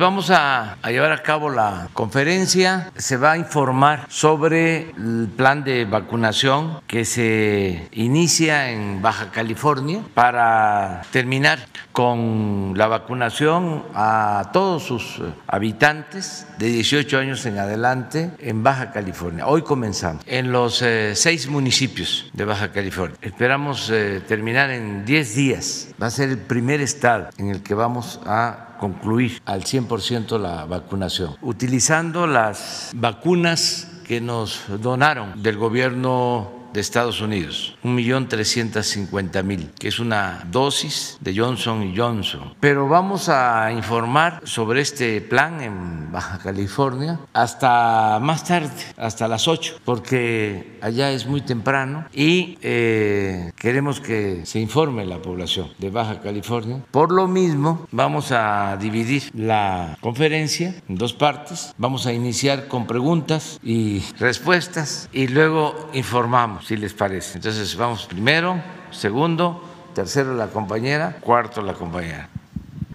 vamos a, llevar a cabo la conferencia. Se va a informar sobre el plan de vacunación que se inicia en Baja California para terminar con la vacunación a todos sus habitantes de 18 años en adelante en Baja California. Hoy comenzamos en los eh, seis municipios de Baja California. Esperamos eh, terminar en 10 días. Va a ser el primer estado en el que vamos a concluir al 100% la vacunación, utilizando las vacunas que nos donaron del gobierno de Estados Unidos, 1.350.000, que es una dosis de Johnson Johnson. Pero vamos a informar sobre este plan en Baja California hasta más tarde, hasta las 8, porque allá es muy temprano y eh, queremos que se informe la población de Baja California. Por lo mismo, vamos a dividir la conferencia en dos partes. Vamos a iniciar con preguntas y respuestas y luego informamos si les parece. Entonces vamos primero, segundo, tercero la compañera, cuarto la compañera.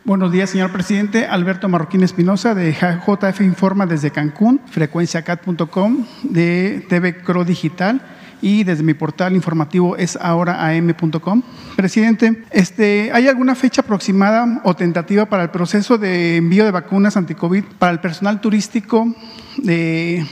Buenos días, señor presidente. Alberto Marroquín Espinosa, de JF Informa desde Cancún, frecuenciacat.com, de TV Cro Digital y desde mi portal informativo es ahoraam.com. Presidente, este, ¿hay alguna fecha aproximada o tentativa para el proceso de envío de vacunas anticovid para el personal turístico de,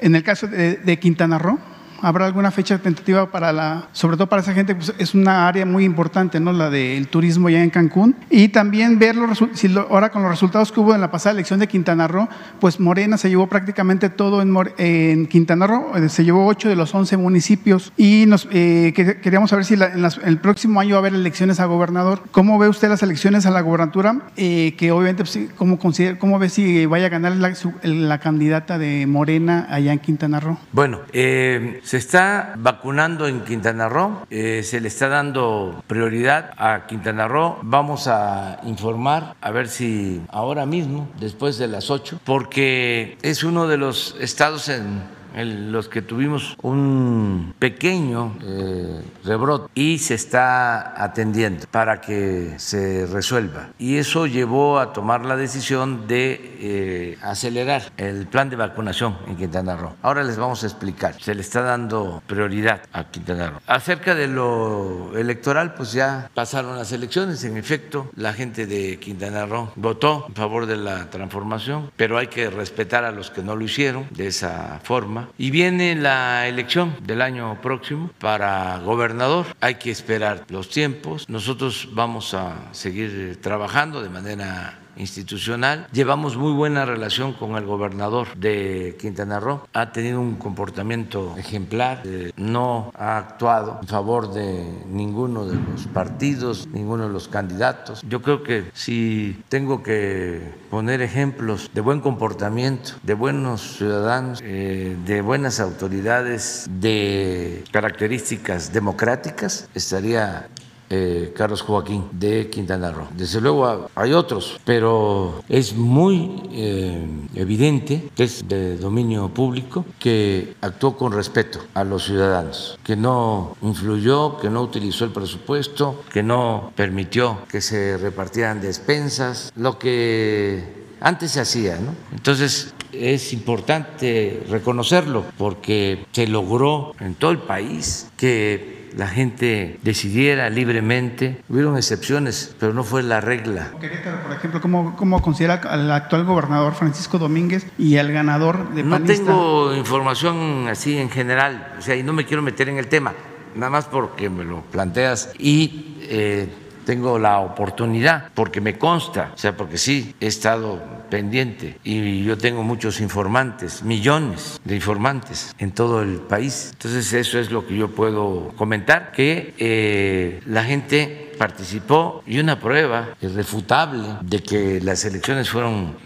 en el caso de, de Quintana Roo? ¿Habrá alguna fecha tentativa para la, sobre todo para esa gente, pues es una área muy importante, ¿no? La del turismo ya en Cancún. Y también ver los, si lo, ahora con los resultados que hubo en la pasada elección de Quintana Roo, pues Morena se llevó prácticamente todo en, en Quintana Roo, eh, se llevó 8 de los 11 municipios y nos eh, queríamos saber si la, en las, el próximo año va a haber elecciones a gobernador. ¿Cómo ve usted las elecciones a la gobernatura? Eh, que obviamente, pues, ¿cómo, considera, ¿cómo ve si vaya a ganar la, su, la candidata de Morena allá en Quintana Roo? Bueno, eh, se está vacunando en Quintana Roo, eh, se le está dando prioridad a Quintana Roo. Vamos a informar a ver si ahora mismo, después de las 8, porque es uno de los estados en en los que tuvimos un pequeño eh, rebrote y se está atendiendo para que se resuelva. Y eso llevó a tomar la decisión de eh, acelerar el plan de vacunación en Quintana Roo. Ahora les vamos a explicar. Se le está dando prioridad a Quintana Roo. Acerca de lo electoral, pues ya pasaron las elecciones. En efecto, la gente de Quintana Roo votó en favor de la transformación, pero hay que respetar a los que no lo hicieron de esa forma y viene la elección del año próximo para gobernador. Hay que esperar los tiempos. Nosotros vamos a seguir trabajando de manera institucional. Llevamos muy buena relación con el gobernador de Quintana Roo. Ha tenido un comportamiento ejemplar, eh, no ha actuado en favor de ninguno de los partidos, ninguno de los candidatos. Yo creo que si tengo que poner ejemplos de buen comportamiento, de buenos ciudadanos, eh, de buenas autoridades, de características democráticas, estaría eh, Carlos Joaquín de Quintana Roo. Desde luego hay otros, pero es muy eh, evidente, es de dominio público, que actuó con respeto a los ciudadanos, que no influyó, que no utilizó el presupuesto, que no permitió que se repartieran despensas, lo que antes se hacía. Entonces, es importante reconocerlo porque se logró en todo el país que la gente decidiera libremente. Hubieron excepciones, pero no fue la regla. Querétaro, por ejemplo, ¿cómo, cómo considera al actual gobernador Francisco Domínguez y al ganador de No panista? tengo información así en general, o sea, y no me quiero meter en el tema, nada más porque me lo planteas y eh, tengo la oportunidad, porque me consta, o sea, porque sí he estado pendiente y yo tengo muchos informantes, millones de informantes en todo el país. Entonces eso es lo que yo puedo comentar, que eh, la gente participó y una prueba irrefutable de que las elecciones fueron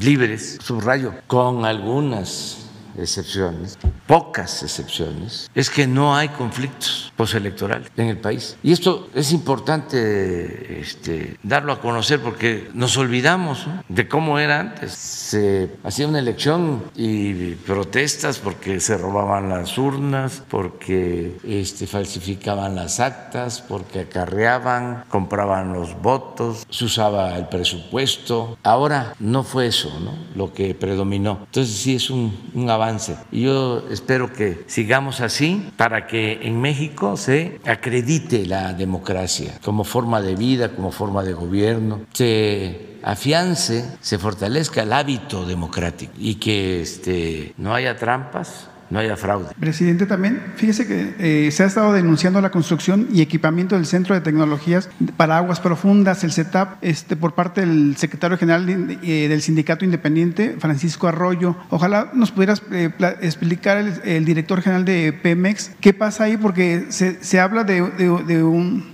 libres, subrayo, con algunas excepciones, pocas excepciones, es que no hay conflictos postelectorales en el país. Y esto es importante este, darlo a conocer porque nos olvidamos de cómo era antes. Se hacía una elección y protestas porque se robaban las urnas, porque este, falsificaban las actas, porque acarreaban, compraban los votos, se usaba el presupuesto. Ahora no fue eso ¿no? lo que predominó. Entonces sí es un, un avance. Y yo espero que sigamos así para que en México se acredite la democracia como forma de vida, como forma de gobierno, se afiance, se fortalezca el hábito democrático y que este, no haya trampas, no haya fraude. Presidente, también fíjese que eh, se ha estado denunciando la construcción y equipamiento del Centro de Tecnologías para Aguas Profundas, el CETAP, este, por parte del secretario general eh, del Sindicato Independiente, Francisco Arroyo. Ojalá nos pudieras eh, explicar el, director general de Pemex qué pasa ahí, porque se, se habla de, de un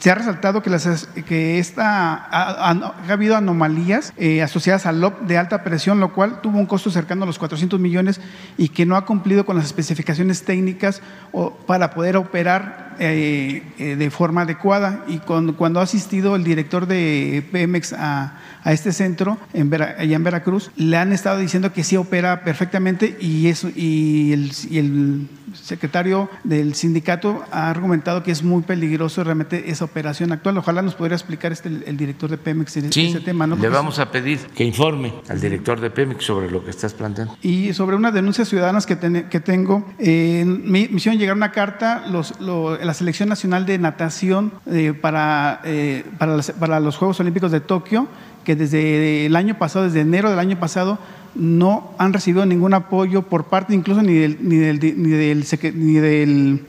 se ha resaltado que, esta, ha, ha, habido anomalías eh, asociadas al LOP de alta presión, lo cual tuvo un costo cercano a los 400 millones y que no ha cumplido con las especificaciones técnicas para poder operar eh, eh, de forma adecuada. Y cuando ha asistido el director de Pemex a, a este centro en Vera, allá en Veracruz, le han estado diciendo que sí opera perfectamente y, eso, y, el, y el secretario del sindicato ha argumentado que es muy peligroso realmente esa operación actual. Ojalá nos pudiera explicar este, el, director de Pemex en sí, ese tema. ¿no? le vamos a pedir que informe al director de Pemex sobre lo que estás planteando. Y sobre unas denuncias ciudadanas que, ten, que tengo, eh, me, me, hicieron llegar una carta los, lo, la Selección Nacional de Natación eh, para, eh, para, las, para los Juegos Olímpicos de Tokio, que desde el año pasado, desde enero del año pasado, no han recibido ningún apoyo por parte incluso ni del, ni del, ni del, ni del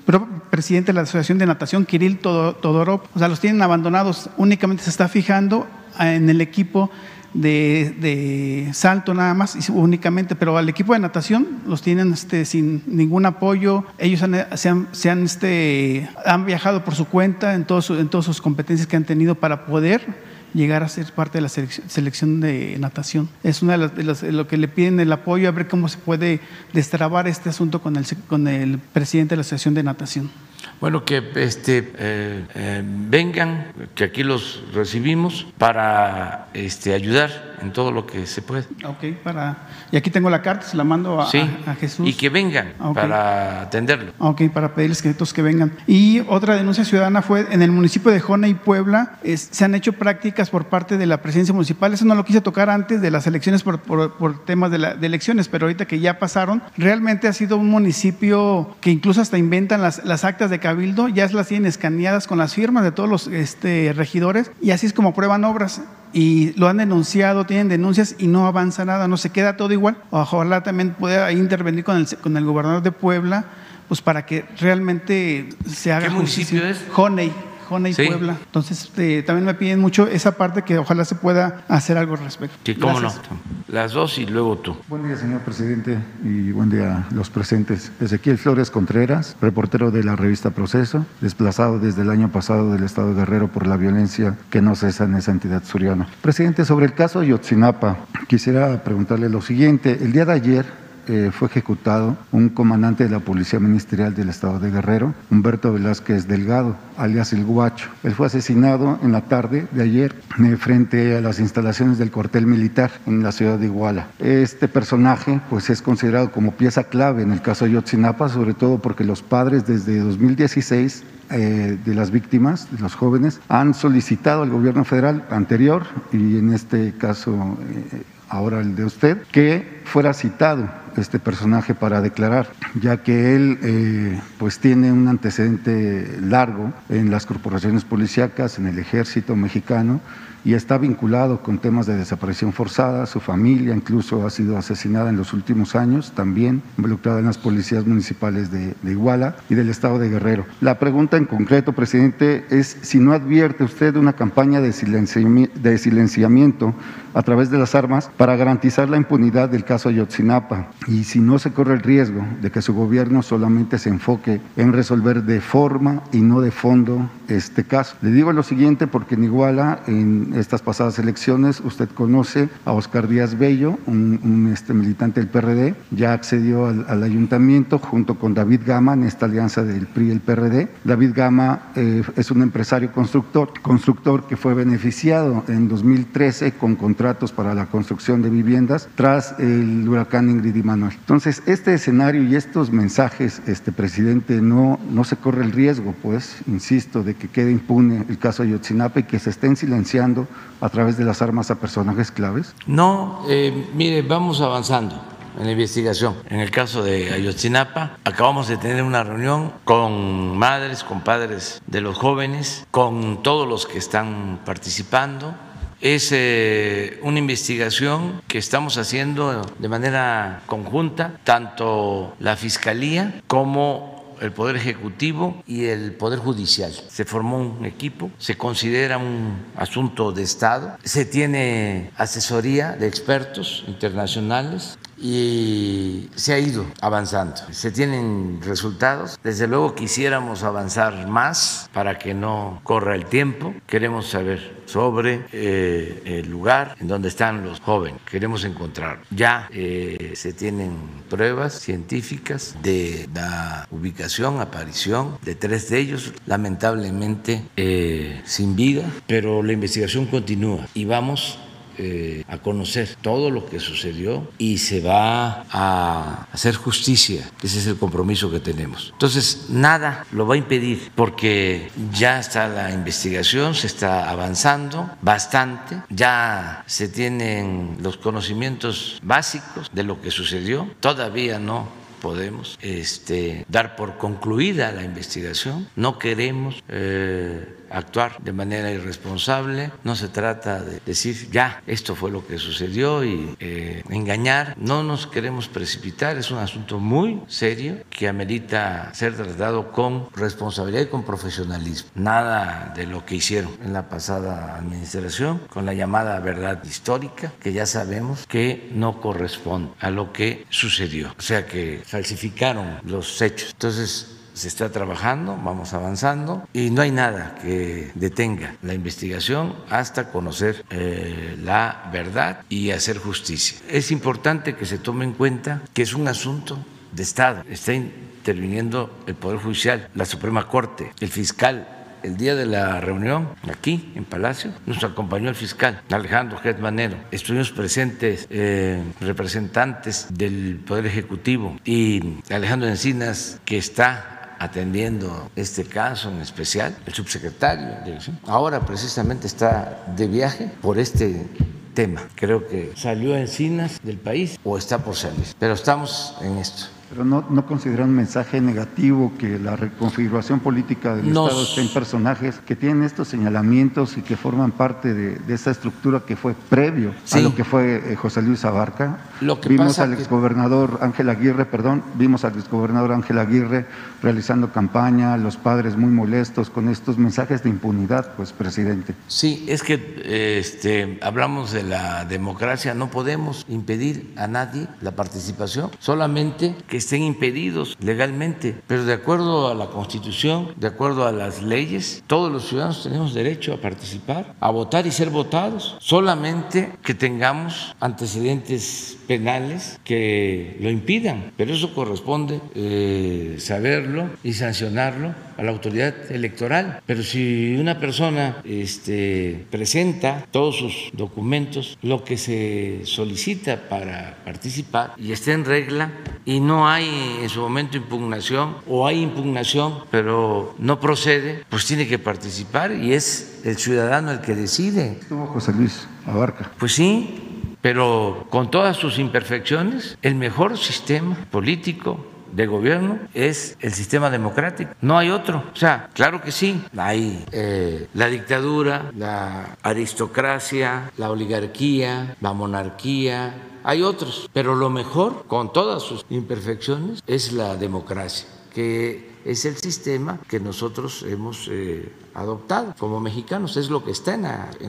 presidente de la Asociación de Natación, Kirill Todorov. O sea, los tienen abandonados. Únicamente se está fijando en el equipo de, de, salto nada más, únicamente, pero al equipo de natación los tienen este, sin ningún apoyo. Ellos han, se, han, se han, este, han viajado por su cuenta en, todo su, en todas sus competencias que han tenido para poder llegar a ser parte de la selección de natación. Es una de las, de lo que le piden el apoyo a ver cómo se puede destrabar este asunto con el, con el presidente de la Asociación de Natación. Bueno, que este, eh, eh, vengan, que aquí los recibimos para este, ayudar en todo lo que se puede. Ok, para, y aquí tengo la carta, se la mando a, sí, a, a Jesús. Y que vengan okay. para atenderlo. Ok, para pedirles que que vengan. Y otra denuncia ciudadana fue en el municipio de Jona y Puebla, es, se han hecho prácticas por parte de la presidencia municipal. Eso no lo quise tocar antes de las elecciones por, por, por temas de, la, de, elecciones, pero ahorita que ya pasaron, realmente ha sido un municipio que incluso hasta inventan las, las actas de cabildo, ya las tienen escaneadas con las firmas de todos los este, regidores y así es como prueban obras y lo han denunciado, tienen denuncias y no avanza nada, no se queda todo igual. Ojalá también pueda intervenir con el, con el gobernador de Puebla, pues para que realmente se haga ¿Qué municipio es? Honey. Jona y sí. Puebla. Entonces, eh, también me piden mucho esa parte que ojalá se pueda hacer algo al respecto. Sí, cómo Gracias. no. Las dos y luego tú. Buen día, señor presidente, y buen día a los presentes. Ezequiel Flores Contreras, reportero de la revista Proceso, desplazado desde el año pasado del Estado de Guerrero por la violencia que no cesa en esa entidad suriana. Presidente, sobre el caso Yotzinapa, quisiera preguntarle lo siguiente. El día de ayer eh, fue ejecutado un comandante de la Policía Ministerial del Estado de Guerrero, Humberto Velázquez Delgado, alias El Guacho. Él fue asesinado en la tarde de ayer eh, frente a las instalaciones del cuartel militar en la ciudad de Iguala. Este personaje pues, es considerado como pieza clave en el caso de Yotzinapa, sobre todo porque los padres desde 2016 eh, de las víctimas, de los jóvenes, han solicitado al gobierno federal anterior y en este caso eh, ahora el de usted, que fuera citado este personaje para declarar, ya que él eh, pues tiene un antecedente largo en las corporaciones policíacas, en el ejército mexicano, y está vinculado con temas de desaparición forzada. Su familia incluso ha sido asesinada en los últimos años, también involucrada en las policías municipales de, Iguala y del estado de Guerrero. La pregunta en concreto, presidente, es si no advierte usted una campaña de, silenci de silenciamiento a través de las armas para garantizar la impunidad del caso Ayotzinapa y si no se corre el riesgo de que su gobierno solamente se enfoque en resolver de forma y no de fondo este caso. Le digo lo siguiente porque en Iguala, en estas pasadas elecciones, usted conoce a Oscar Díaz Bello, un, este, militante del PRD, ya accedió al, ayuntamiento junto con David Gama en esta alianza del PRI y el PRD. David Gama eh, es un empresario constructor, constructor que fue beneficiado en 2013 con contratos para la construcción de viviendas tras el huracán Ingrid y Manuel. Entonces, este escenario y estos mensajes, este presidente, no, no se corre el riesgo, pues, insisto, de que quede impune el caso Ayotzinapa y que se estén silenciando a través de las armas a personajes claves? No, eh, mire, vamos avanzando en la investigación. En el caso de Ayotzinapa, acabamos de tener una reunión con madres, con padres de los jóvenes, con todos los que están participando. Es eh, una investigación que estamos haciendo de manera conjunta, tanto la Fiscalía como el Poder Ejecutivo y el Poder Judicial. Se formó un equipo, se considera un asunto de Estado, se tiene asesoría de expertos internacionales y se ha ido avanzando. Se tienen resultados. Desde luego quisiéramos avanzar más para que no corra el tiempo. Queremos saber sobre eh, el lugar en donde están los jóvenes. Queremos encontrar. Ya eh, se tienen pruebas científicas de la ubicación, aparición de tres de ellos, lamentablemente eh, sin vida, pero la investigación continúa y vamos eh, a conocer todo lo que sucedió y se va a hacer justicia. Ese es el compromiso que tenemos. Entonces, nada lo va a impedir porque ya está la investigación, se está avanzando bastante, ya se tienen los conocimientos básicos de lo que sucedió. Todavía no podemos este, dar por concluida la investigación. No queremos eh, actuar de manera irresponsable. No se trata de decir ya esto fue lo que sucedió y eh, engañar. No nos queremos precipitar. Es un asunto muy serio que amerita ser tratado con responsabilidad y con profesionalismo. Nada de lo que hicieron en la pasada administración con la llamada verdad histórica que ya sabemos que no corresponde a lo que sucedió. O sea que falsificaron los hechos. Entonces, se está trabajando, vamos avanzando y no hay nada que detenga la investigación hasta conocer eh, la verdad y hacer justicia. Es importante que se tome en cuenta que es un asunto de Estado. Está interviniendo el Poder Judicial, la Suprema Corte, el fiscal el día de la reunión aquí en Palacio, nos acompañó el fiscal Alejandro Manero. Estuvimos presentes eh, representantes del Poder Ejecutivo y Alejandro Encinas, que está atendiendo este caso en especial, el subsecretario de dirección, ahora precisamente está de viaje por este tema. Creo que salió a Encinas del país o está por salir, pero estamos en esto. Pero no, no consideran un mensaje negativo que la reconfiguración política del Estado esté en personajes que tienen estos señalamientos y que forman parte de, esa estructura que fue previo a lo que fue eh, José Luis Abarca. Lo que vimos al exgobernador Ángel Aguirre, perdón, vimos al exgobernador Ángel Aguirre realizando campaña, los padres muy molestos con estos mensajes de impunidad, pues presidente. Sí, es que este, hablamos de la democracia, no podemos impedir a nadie la participación, solamente que estén impedidos legalmente, pero de acuerdo a la Constitución, de acuerdo a las leyes, todos los ciudadanos tenemos derecho a participar, a votar y ser votados, solamente que tengamos antecedentes penales que lo impidan, pero eso corresponde eh, saberlo y sancionarlo a la autoridad electoral. Pero si una persona este, presenta todos sus documentos, lo que se solicita para participar y está en regla y no hay en su momento impugnación o hay impugnación pero no procede, pues tiene que participar y es el ciudadano el que decide. Estuvo José Luis Abarca. Pues sí, pero con todas sus imperfecciones, el mejor sistema político de gobierno es el sistema democrático, no hay otro. O sea, claro que sí, hay eh, la dictadura, la aristocracia, la oligarquía, la monarquía, hay otros, pero lo mejor, con todas sus imperfecciones, es la democracia que es el sistema que nosotros hemos eh, adoptado como mexicanos, es lo que está en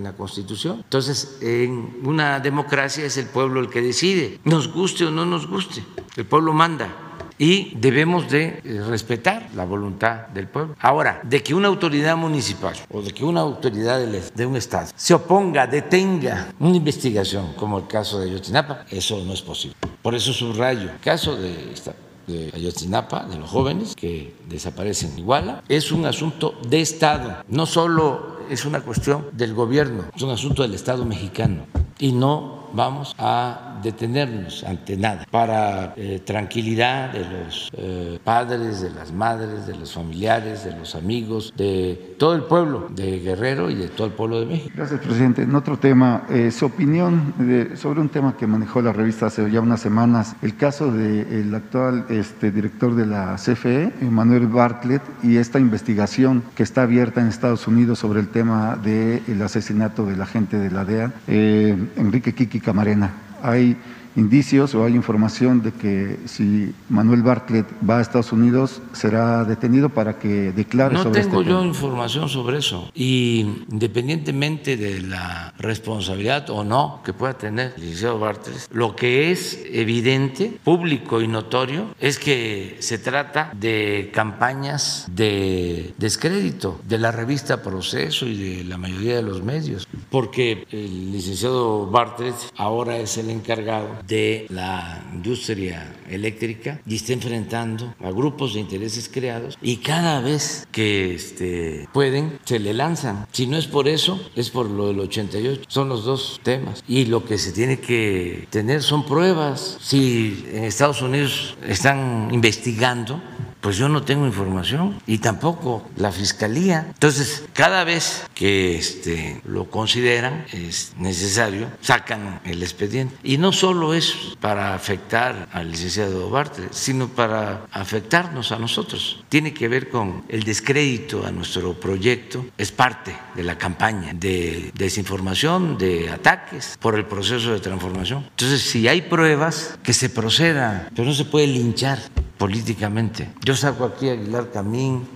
la, Constitución. Entonces, en una democracia es el pueblo el que decide, nos guste o no nos guste, el pueblo manda y debemos de eh, respetar la voluntad del pueblo. Ahora, de que una autoridad municipal o de que una autoridad de un estado se oponga, detenga una investigación como el caso de Ayotzinapa, eso no es posible. Por eso subrayo, el caso de esta de Ayotzinapa, de los jóvenes que desaparecen en Iguala, es un asunto de Estado, no solo es una cuestión del gobierno, es un asunto del Estado mexicano. Y no vamos a detenernos ante nada para eh, tranquilidad de los eh, padres, de las madres, de los familiares, de los amigos, de todo el pueblo de Guerrero y de todo el pueblo de México. Gracias, presidente. En otro tema, eh, su opinión sobre un tema que manejó la revista hace ya unas semanas, el caso del actual este, director de la CFE, Manuel Bartlett, y esta investigación que está abierta en Estados Unidos sobre el tema del asesinato del agente de la DEA, Enrique Kiki Camarena hay indicios o hay información de que si Manuel Bartlett va a Estados Unidos será detenido para que declare no sobre este No tengo yo información sobre eso. Y independientemente de la responsabilidad o no que pueda tener el licenciado Bartlett, lo que es evidente, público y notorio es que se trata de campañas de descrédito de la revista Proceso y de la mayoría de los medios, porque el licenciado Bartlett ahora es el encargado de la industria eléctrica y está enfrentando a grupos de intereses creados y cada vez que este, pueden se le lanzan. Si no es por eso, es por lo del 88. Son los dos temas. Y lo que se tiene que tener son pruebas. Si en Estados Unidos están investigando, pues yo no tengo información y tampoco la fiscalía. Entonces, cada vez que este, lo consideran es necesario, sacan el expediente. Y no solo es para afectar al licenciado Bartlett, sino para afectarnos a nosotros. Tiene que ver con el descrédito a nuestro proyecto, es parte de la campaña de desinformación, de ataques por el proceso de transformación. Entonces, si hay pruebas, que se proceda, pero no se puede linchar políticamente. Yo saco aquí a Aguilar Camín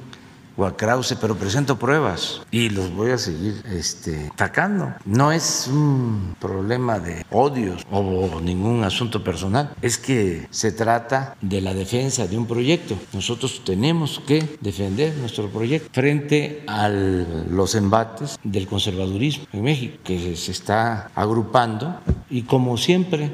o a Krause, pero presento pruebas y los voy a seguir este, sacando. No es un problema de odios o ningún asunto personal, es que se trata de la defensa de un proyecto. Nosotros tenemos que defender nuestro proyecto frente a los embates del conservadurismo en México, que se está agrupando y como siempre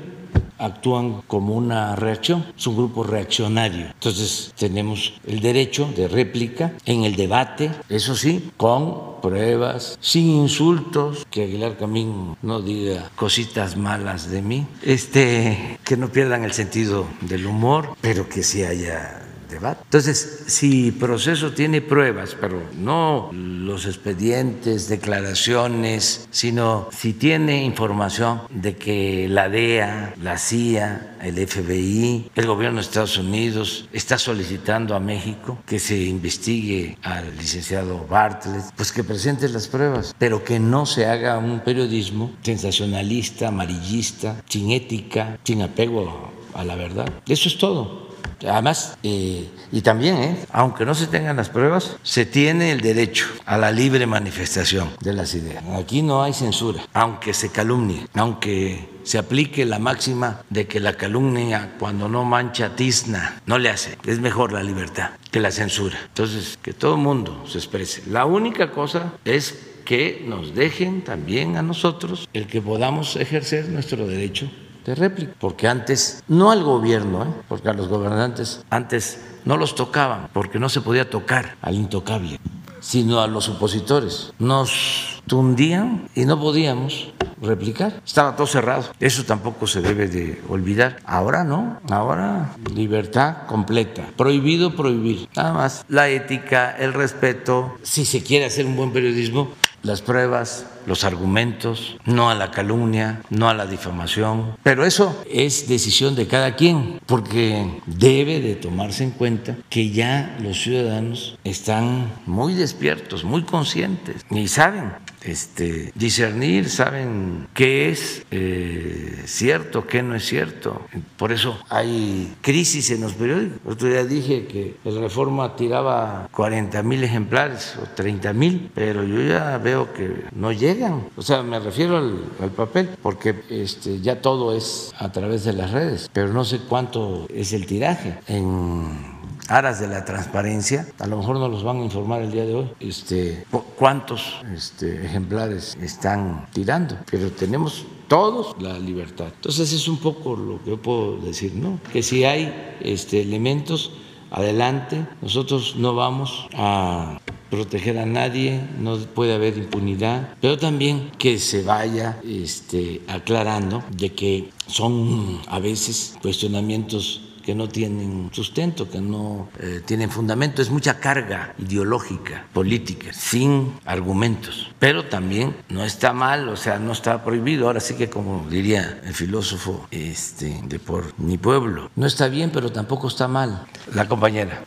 actúan como una reacción, es un grupo reaccionario. Entonces tenemos el derecho de réplica en el debate, eso sí, con pruebas, sin insultos, que Aguilar Camín no diga cositas malas de mí, este, que no pierdan el sentido del humor, pero que sí haya entonces, si proceso tiene pruebas, pero no los expedientes, declaraciones, sino si tiene información de que la DEA, la CIA, el FBI, el gobierno de Estados Unidos está solicitando a México que se investigue al licenciado Bartlett, pues que presente las pruebas, pero que no se haga un periodismo sensacionalista, amarillista, sin ética, sin apego a la verdad. Eso es todo. Además, eh, y también, eh, aunque no se tengan las pruebas, se tiene el derecho a la libre manifestación de las ideas. Aquí no hay censura, aunque se calumnie, aunque se aplique la máxima de que la calumnia cuando no mancha tizna, no le hace. Es mejor la libertad que la censura. Entonces, que todo el mundo se exprese. La única cosa es que nos dejen también a nosotros el que podamos ejercer nuestro derecho de réplica, porque antes, no al gobierno, ¿eh? porque a los gobernantes antes no los tocaban, porque no se podía tocar al intocable, sino a los opositores. Nos tundían y no podíamos replicar. Estaba todo cerrado. Eso tampoco se debe de olvidar. Ahora no. Ahora libertad completa. Prohibido prohibir. Nada más la ética, el respeto. Si se quiere hacer un buen periodismo, las pruebas, los argumentos, no a la calumnia, no a la difamación. Pero eso es decisión de cada quien, porque debe de tomarse en cuenta que ya los ciudadanos están muy despiertos, muy conscientes y saben este, discernir, saben qué es eh, cierto, qué no es cierto. Por eso hay crisis en los periódicos. El otro día dije que el Reforma tiraba 40 mil ejemplares o 30 mil, pero yo ya veo que no llegan. O sea, me refiero al, papel, porque este, ya todo es a través de las redes, pero no sé cuánto es el tiraje en aras de la transparencia, a lo mejor nos los van a informar el día de hoy, este, cuántos este, ejemplares están tirando, pero tenemos todos la libertad. Entonces es un poco lo que yo puedo decir, ¿no? Que si hay este, elementos, adelante, nosotros no vamos a proteger a nadie, no puede haber impunidad, pero también que se vaya este, aclarando de que son a veces cuestionamientos que no tienen sustento, que no eh, tienen fundamento. Es mucha carga ideológica, política, sin argumentos. Pero también no está mal, o sea, no está prohibido. Ahora sí que como diría el filósofo este, de por mi pueblo, no está bien, pero tampoco está mal. La compañera.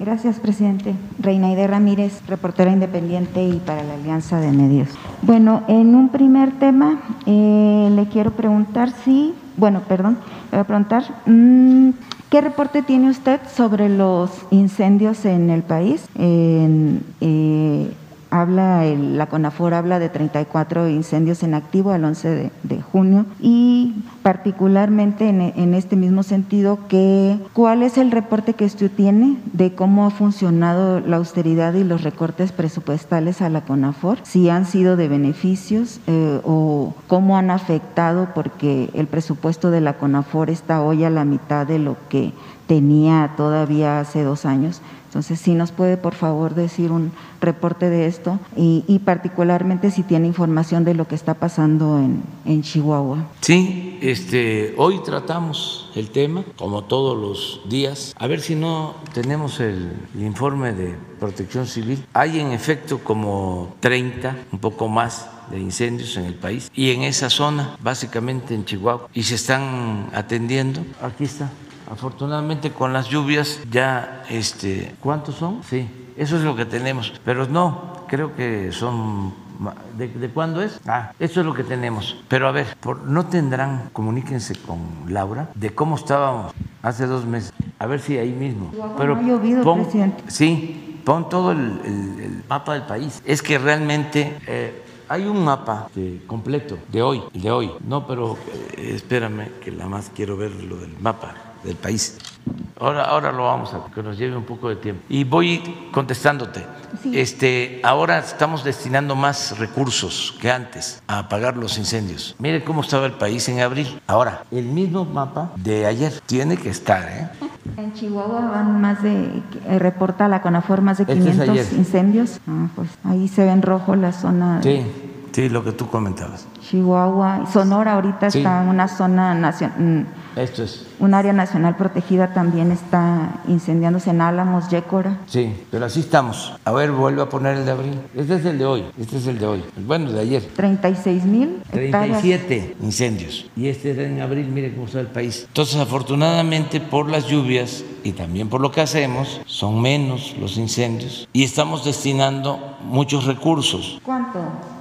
Gracias, presidente. Reinaide Ramírez, reportera independiente y para la Alianza de Medios. Bueno, en un primer tema eh, le quiero preguntar si bueno, perdón, le voy a preguntar, mm, ¿qué reporte tiene usted sobre los incendios en el país? Eh, habla, la CONAFOR habla de 34 incendios en activo al 11 de, junio y particularmente en, este mismo sentido, que, ¿cuál es el reporte que usted tiene de cómo ha funcionado la austeridad y los recortes presupuestales a la CONAFOR? Si han sido de beneficios eh, o cómo han afectado porque el presupuesto de la CONAFOR está hoy a la mitad de lo que tenía todavía hace dos años. Entonces, si nos puede, por favor, decir un reporte de esto y, particularmente si tiene información de lo que está pasando en, Chihuahua. Sí, este, hoy tratamos el tema, como todos los días. A ver si no tenemos el, informe de protección civil. Hay en efecto como 30, un poco más de incendios en el país y en esa zona, básicamente en Chihuahua, y se están atendiendo. Aquí está Afortunadamente con las lluvias ya, este, ¿cuántos son? Sí, eso es lo que tenemos. Pero no, creo que son ¿De, cuándo es? Ah, eso es lo que tenemos. Pero a ver, por, ¿no tendrán, comuníquense con Laura, de cómo estábamos hace dos meses? A ver si ahí mismo. Pero no ha llovido, presidente. Sí, pon todo el, mapa del país. Es que realmente... Eh, hay un mapa completo de hoy, de hoy. No, pero eh, espérame, que la más quiero ver lo del mapa del país. Ahora, ahora lo vamos a que nos lleve un poco de tiempo. Y voy contestándote. Este, ahora estamos destinando más recursos que antes a apagar los incendios. Mire cómo estaba el país en abril. Ahora, el mismo mapa de ayer tiene que estar, ¿eh? En Chihuahua van más de, eh, reporta la CONAFOR más de 500 este incendios. Ah, pues ahí se ve en rojo la zona. Sí, sí, lo que tú comentabas. Chihuahua, Sonora ahorita está en una zona nacional. Mm, Esto es. Un área nacional protegida también está incendiándose en Álamos, Yécora. Sí, pero así estamos. A ver, vuelvo a poner el de abril. Este es el de hoy. Este es el de hoy. Bueno, de ayer. 36 mil. 37 incendios. Y este era en abril, mire cómo está el país. Entonces, afortunadamente, por las lluvias y también por lo que hacemos, son menos los incendios y estamos destinando muchos recursos. ¿Cuánto?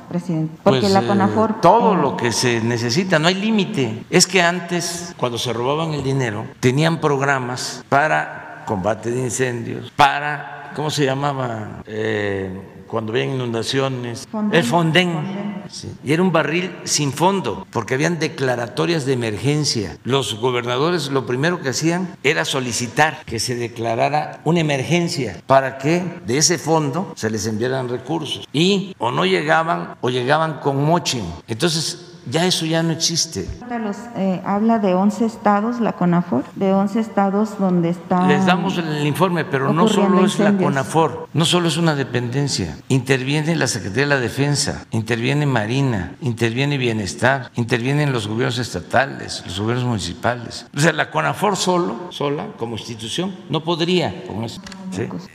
Presidente? Porque pues, la CONAFOR... Eh, todo lo que se necesita, no hay límite. Es que antes, cuando se robaban el dinero, tenían programas para combate de incendios, para, ¿cómo se llamaba? Eh, cuando había inundaciones, el Fonden. Y era un barril sin fondo, porque habían declaratorias de emergencia. Los gobernadores lo primero que hacían era solicitar que se declarara una emergencia para que de ese fondo se les enviaran recursos. Y o no llegaban o llegaban con moching. Entonces Ya eso ya no existe. Los, eh, habla de 11 estados, la CONAFOR, de 11 estados donde está... Les damos el informe, pero no solo es la CONAFOR, no solo es una dependencia. Interviene la Secretaría de la Defensa, interviene Marina, interviene Bienestar, intervienen los gobiernos estatales, los gobiernos municipales. O sea, la CONAFOR solo, sola, como institución, no podría.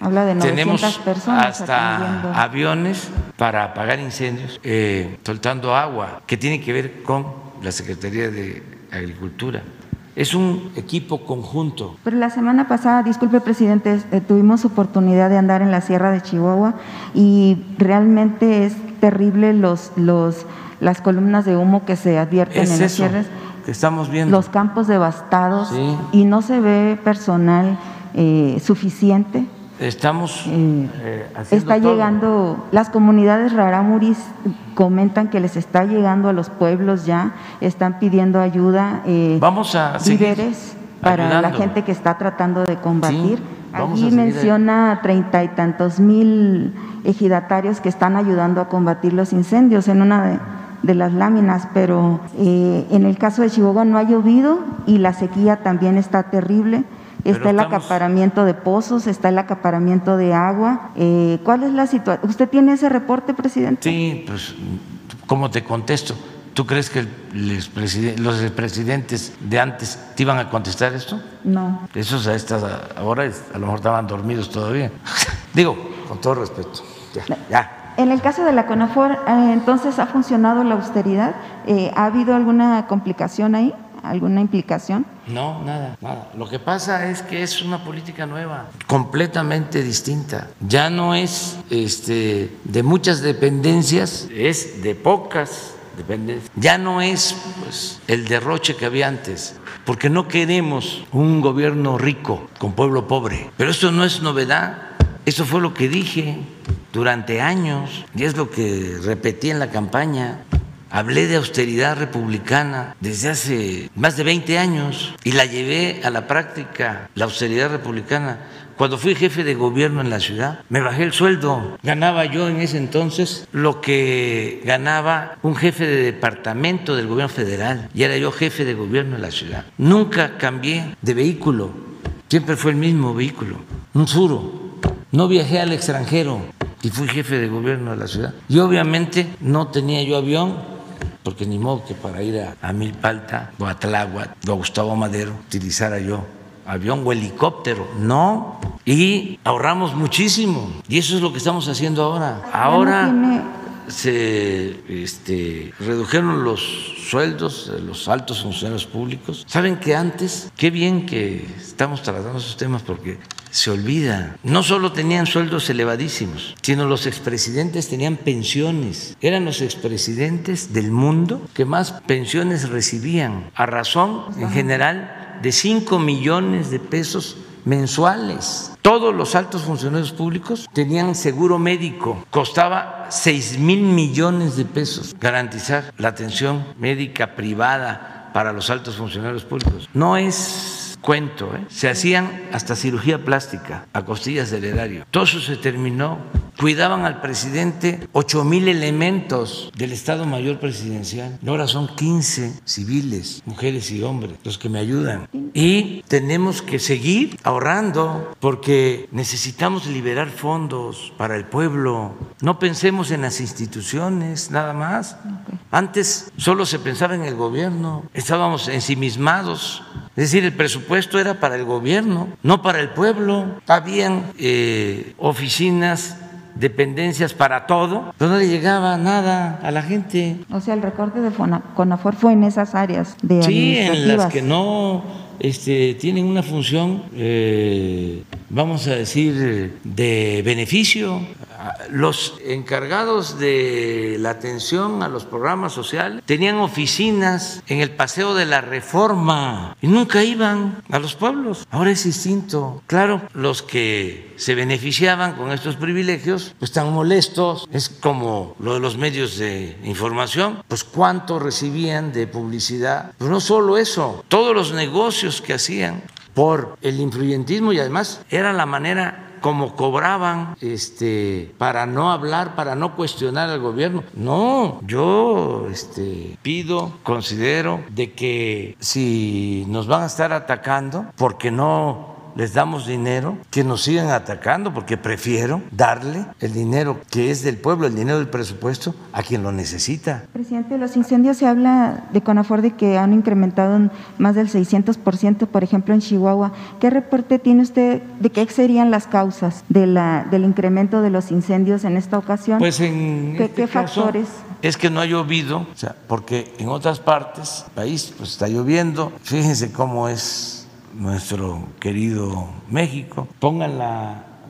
Habla de 900 Tenemos personas hasta aviones para apagar incendios, eh, soltando agua, que tiene que ver con la Secretaría de Agricultura. Es un equipo conjunto. Pero la semana pasada, disculpe presidente, eh, tuvimos oportunidad de andar en la Sierra de Chihuahua y realmente es terrible los, los, las columnas de humo que se advierten en las sierras. Que estamos viendo. Los campos devastados y no se ve personal eh, suficiente. Estamos eh, eh, Está llegando, las comunidades raramuris comentan que les está llegando a los pueblos ya, están pidiendo ayuda, Vamos a víveres para la gente que está tratando de combatir. Allí menciona treinta y tantos mil ejidatarios que están ayudando a combatir los incendios en una de, las láminas, pero en el caso de Chihuahua no ha llovido y la sequía también está terrible está el acaparamiento de pozos, está el acaparamiento de agua. Eh, ¿Cuál es la situación? ¿Usted tiene ese reporte, presidente? Sí, pues, ¿cómo te contesto? ¿Tú crees que los presidentes de antes te iban a contestar esto? No. Esos a estas ahora a lo mejor estaban dormidos todavía. Digo, con todo respeto. Ya, En el caso de la CONAFOR, eh, entonces, ¿ha funcionado la austeridad? Eh, ¿Ha habido alguna complicación ahí? Alguna implicación? No, nada, nada. Lo que pasa es que es una política nueva, completamente distinta. Ya no es este, de muchas dependencias, es de pocas dependencias. Ya no es pues, el derroche que había antes, porque no queremos un gobierno rico con pueblo pobre. Pero esto no es novedad. Eso fue lo que dije durante años y es lo que repetí en la campaña. Hablé de austeridad republicana desde hace más de 20 años y la llevé a la práctica, la austeridad republicana. Cuando fui jefe de gobierno en la ciudad, me bajé el sueldo. Ganaba yo en ese entonces lo que ganaba un jefe de departamento del gobierno federal y era yo jefe de gobierno en la ciudad. Nunca cambié de vehículo, siempre fue el mismo vehículo, un suro. No viajé al extranjero y fui jefe de gobierno de la ciudad. Y obviamente no tenía yo avión, porque ni modo que para ir a, Milpalta o a Tláhuac o a Gustavo Madero utilizara yo avión o helicóptero, no. Y ahorramos muchísimo. Y eso es lo que estamos haciendo ahora. Ahora se este, redujeron los sueldos de los altos funcionarios públicos. Saben que antes, qué bien que estamos tratando esos temas porque se olvida. No solo tenían sueldos elevadísimos, sino los expresidentes tenían pensiones. Eran los expresidentes del mundo que más pensiones recibían, a razón, en general, de 5 millones de pesos mensuales. Todos los altos funcionarios públicos tenían seguro médico. Costaba 6 mil millones de pesos garantizar la atención médica privada para los altos funcionarios públicos. No es cuento, ¿eh? se hacían hasta cirugía plástica a costillas del erario. Todo eso se terminó. Cuidaban al presidente ocho mil elementos del Estado Mayor Presidencial. ahora son 15 civiles, mujeres y hombres, los que me ayudan. Y tenemos que seguir ahorrando porque necesitamos liberar fondos para el pueblo. No pensemos en las instituciones nada más. Antes solo se pensaba en el gobierno, estábamos ensimismados es decir, el presupuesto era para el gobierno, no para el pueblo. Habían eh, oficinas, dependencias para todo, pero no le llegaba nada a la gente. O sea, el recorte de CONAFOR fue en esas áreas de Sí, en las que no este, tienen una función, eh, vamos a decir, de beneficio los encargados de la atención a los programas sociales tenían oficinas en el Paseo de la Reforma y nunca iban a los pueblos. Ahora es distinto. Claro, los que se beneficiaban con estos privilegios pues están molestos. Es como lo de los medios de información. Pues cuánto recibían de publicidad. Pues no solo eso, todos los negocios que hacían por el influyentismo y además era la manera como cobraban este, para no hablar, para no cuestionar al gobierno. No, yo este, pido, considero de que si nos van a estar atacando porque no les damos dinero, que nos sigan atacando, porque prefiero darle el dinero que es del pueblo, el dinero del presupuesto, a quien lo necesita. Presidente, los incendios se habla de Conafor de que han incrementado en más del 600%, por ejemplo, en Chihuahua. ¿Qué reporte tiene usted de qué serían las causas de la, del incremento de los incendios en esta ocasión? Pues en ¿Qué, este qué caso factores? Es que no ha llovido, o sea, porque en otras partes del país pues está lloviendo. Fíjense cómo es nuestro querido México. Pongan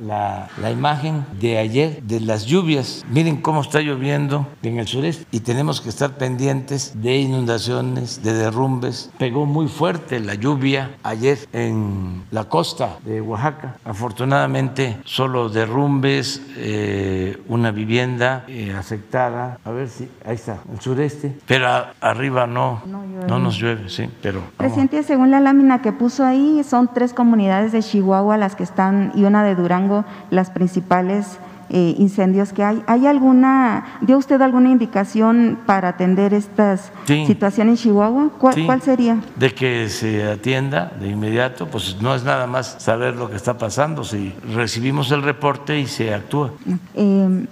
la, la, imagen de ayer de las lluvias. Miren cómo está lloviendo en el sureste y tenemos que estar pendientes de inundaciones, de derrumbes. Pegó muy fuerte la lluvia ayer en la costa de Oaxaca. Afortunadamente solo derrumbes, eh, una vivienda eh, afectada. A ver si, ahí está, el sureste. Pero a, arriba no, No no nos llueve, sí, pero... Presidente, según la lámina que puso ahí, son tres comunidades de Chihuahua las que están y una de Durango las principales eh, incendios que hay. ¿Hay alguna, dio usted alguna indicación para atender estas Sí. situaciones en Chihuahua? ¿Cuál, Sí. cuál sería? de que se atienda de inmediato, pues no es nada más saber lo que está pasando, si recibimos el reporte y se actúa. Eh,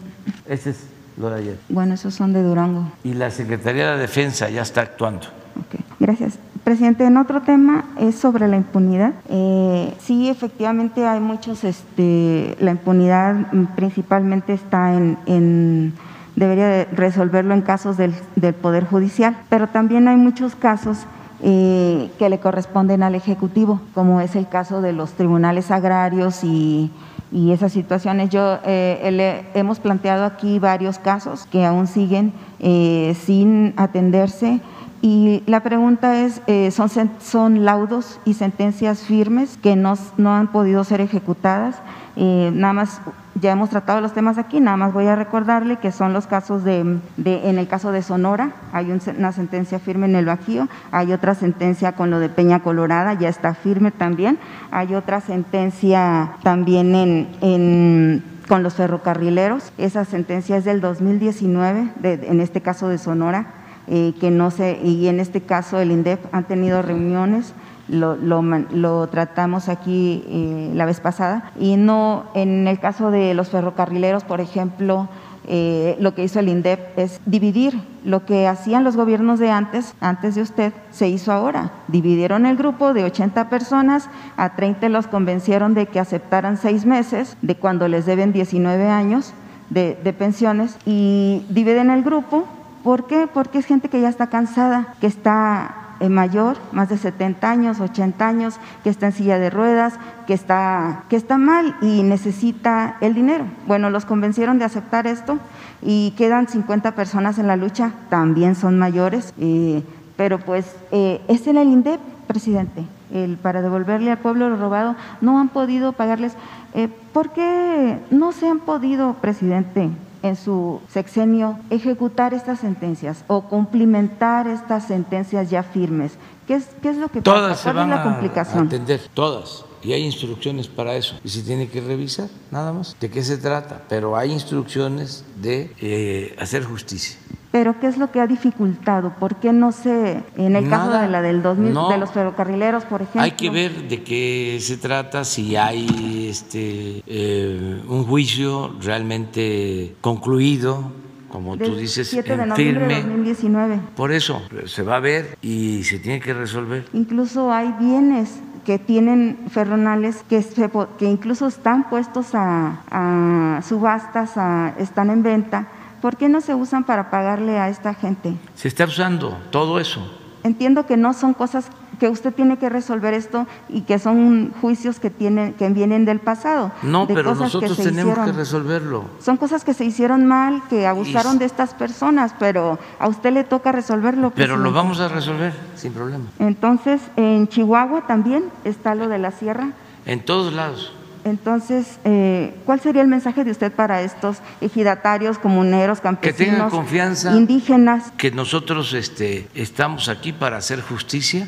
Ese es lo de ayer. bueno, esos son de Durango. Y la Secretaría de Defensa ya está actuando. Ok, gracias. Presidente, en otro tema es sobre la impunidad. Eh, sí, efectivamente hay muchos, este, la impunidad principalmente está en, debería de resolverlo en casos del, Poder Judicial, pero también hay muchos casos eh, que le corresponden al Ejecutivo, como es el caso de los tribunales agrarios y y esas situaciones. Yo eh, le- hemos planteado aquí varios casos que aún siguen eh, sin atenderse. Y la pregunta es, eh, ¿son, ¿son laudos y sentencias firmes que no, no han podido ser ejecutadas? Eh, nada más, ya hemos tratado los temas aquí, nada más voy a recordarle que son los casos de, de- en el caso de Sonora, hay un una sentencia firme en el Bajío, hay otra sentencia con lo de Peña Colorada, ya está firme también, hay otra sentencia también en, en- con los ferrocarrileros, esa sentencia es del 2019, de- en este caso de Sonora, eh, que no se, y en este caso el INDEP han tenido reuniones, lo, lo lo tratamos aquí eh, la vez pasada, y no, en el caso de los ferrocarrileros, por ejemplo, eh, lo que hizo el INDEP es dividir lo que hacían los gobiernos de antes, antes de usted, se hizo ahora. Dividieron el grupo de 80 personas, a 30 los convencieron de que aceptaran seis meses, de cuando les deben 19 años de, de pensiones, y dividen el grupo. ¿Por qué? Porque es gente que ya está cansada, que está eh, mayor, más de 70 años, 80 años, que está en silla de ruedas, que está, que está mal y necesita el dinero. Bueno, los convencieron de aceptar esto y quedan 50 personas en la lucha, también son mayores, eh, pero pues eh, es el INDEP, presidente, el, para devolverle al pueblo lo robado, no han podido pagarles. Eh, ¿Por qué no se han podido, presidente? En su sexenio ejecutar estas sentencias o cumplimentar estas sentencias ya firmes. ¿Qué es, qué es lo que Todas pasa? se ¿Cuál van es la a complicación? atender, todas. Y hay instrucciones para eso. Y se tiene que revisar, nada más. ¿De qué se trata? Pero hay instrucciones de eh, hacer justicia. Pero ¿qué es lo que ha dificultado? ¿Por qué no se, en el caso Nada, de la del 2000, no. de los ferrocarrileros, por ejemplo? Hay que ver de qué se trata, si hay este, eh, un juicio realmente concluido, como tú dices, 7 de en noviembre de firme. 2019. Por eso se va a ver y se tiene que resolver. Incluso hay bienes que tienen ferronales que, se que incluso están puestos a, a subastas, a- están en venta. ¿Por qué no se usan para pagarle a esta gente? Se está usando todo eso. Entiendo que no son cosas que usted tiene que resolver esto y que son juicios que tienen que vienen del pasado. No, de pero cosas que nosotros se tenemos que hicieron. resolverlo. Son cosas que se hicieron mal, que abusaron Y- de estas personas, pero a usted le toca resolverlo. Pero lo vamos a resolver sin problema. Entonces, en Chihuahua también está lo de la sierra. En todos lados. Entonces, eh, ¿cuál sería el mensaje de usted para estos ejidatarios, comuneros, Que campesinos, tengan confianza. indígenas? que nosotros este, estamos aquí para hacer justicia,